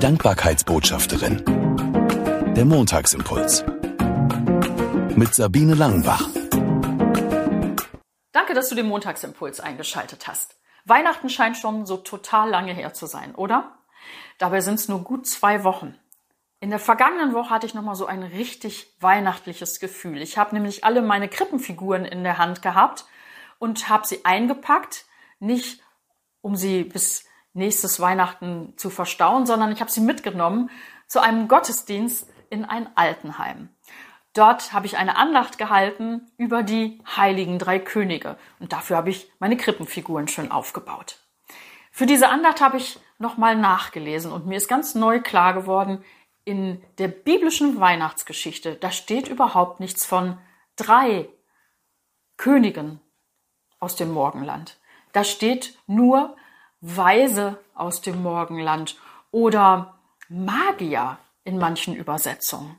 Dankbarkeitsbotschafterin. Der Montagsimpuls. Mit Sabine Langenbach. Danke, dass du den Montagsimpuls eingeschaltet hast. Weihnachten scheint schon so total lange her zu sein, oder? Dabei sind es nur gut zwei Wochen. In der vergangenen Woche hatte ich nochmal so ein richtig weihnachtliches Gefühl. Ich habe nämlich alle meine Krippenfiguren in der Hand gehabt und habe sie eingepackt, nicht um sie bis nächstes Weihnachten zu verstauen, sondern ich habe sie mitgenommen zu einem Gottesdienst in ein Altenheim. Dort habe ich eine Andacht gehalten über die heiligen drei Könige und dafür habe ich meine Krippenfiguren schön aufgebaut. Für diese Andacht habe ich nochmal nachgelesen und mir ist ganz neu klar geworden, in der biblischen Weihnachtsgeschichte, da steht überhaupt nichts von drei Königen aus dem Morgenland. Da steht nur Weise aus dem Morgenland oder Magier in manchen Übersetzungen.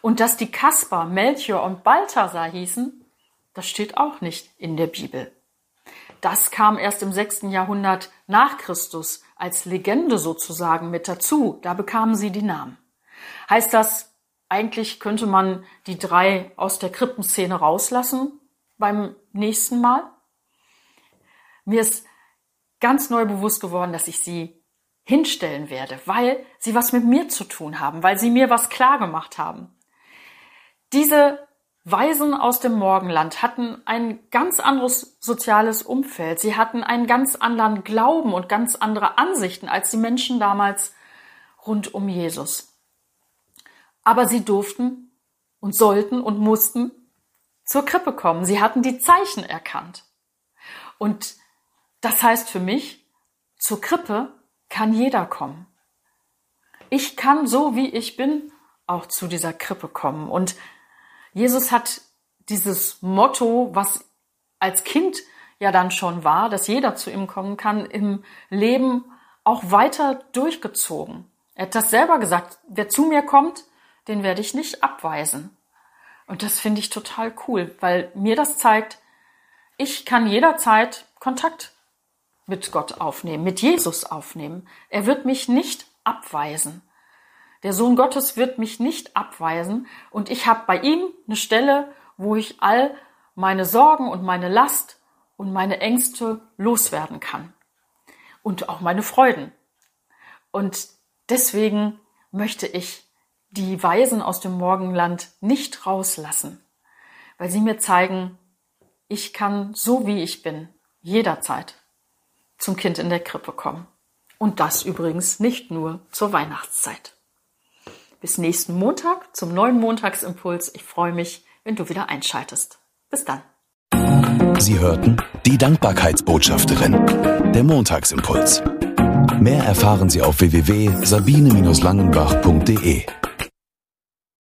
Und dass die Kaspar, Melchior und Balthasar hießen, das steht auch nicht in der Bibel. Das kam erst im sechsten Jahrhundert nach Christus als Legende sozusagen mit dazu. Da bekamen sie die Namen. Heißt das, eigentlich könnte man die drei aus der Krippenszene rauslassen beim nächsten Mal? Mir ist ganz neu bewusst geworden, dass ich sie hinstellen werde, weil sie was mit mir zu tun haben, weil sie mir was klar gemacht haben. Diese Weisen aus dem Morgenland hatten ein ganz anderes soziales Umfeld. Sie hatten einen ganz anderen Glauben und ganz andere Ansichten als die Menschen damals rund um Jesus. Aber sie durften und sollten und mussten zur Krippe kommen. Sie hatten die Zeichen erkannt. Und das heißt für mich, zur Krippe kann jeder kommen. Ich kann so wie ich bin auch zu dieser Krippe kommen. Und Jesus hat dieses Motto, was als Kind ja dann schon war, dass jeder zu ihm kommen kann, im Leben auch weiter durchgezogen. Er hat das selber gesagt, wer zu mir kommt, den werde ich nicht abweisen. Und das finde ich total cool, weil mir das zeigt, ich kann jederzeit Kontakt mit Gott aufnehmen, mit Jesus aufnehmen. Er wird mich nicht abweisen. Der Sohn Gottes wird mich nicht abweisen und ich habe bei ihm eine Stelle, wo ich all meine Sorgen und meine Last und meine Ängste loswerden kann. Und auch meine Freuden. Und deswegen möchte ich die Weisen aus dem Morgenland nicht rauslassen, weil sie mir zeigen, ich kann so wie ich bin, jederzeit zum Kind in der Krippe kommen. Und das übrigens nicht nur zur Weihnachtszeit. Bis nächsten Montag zum neuen Montagsimpuls. Ich freue mich, wenn du wieder einschaltest. Bis dann. Sie hörten die Dankbarkeitsbotschafterin, der Montagsimpuls. Mehr erfahren Sie auf www.sabine-langenbach.de.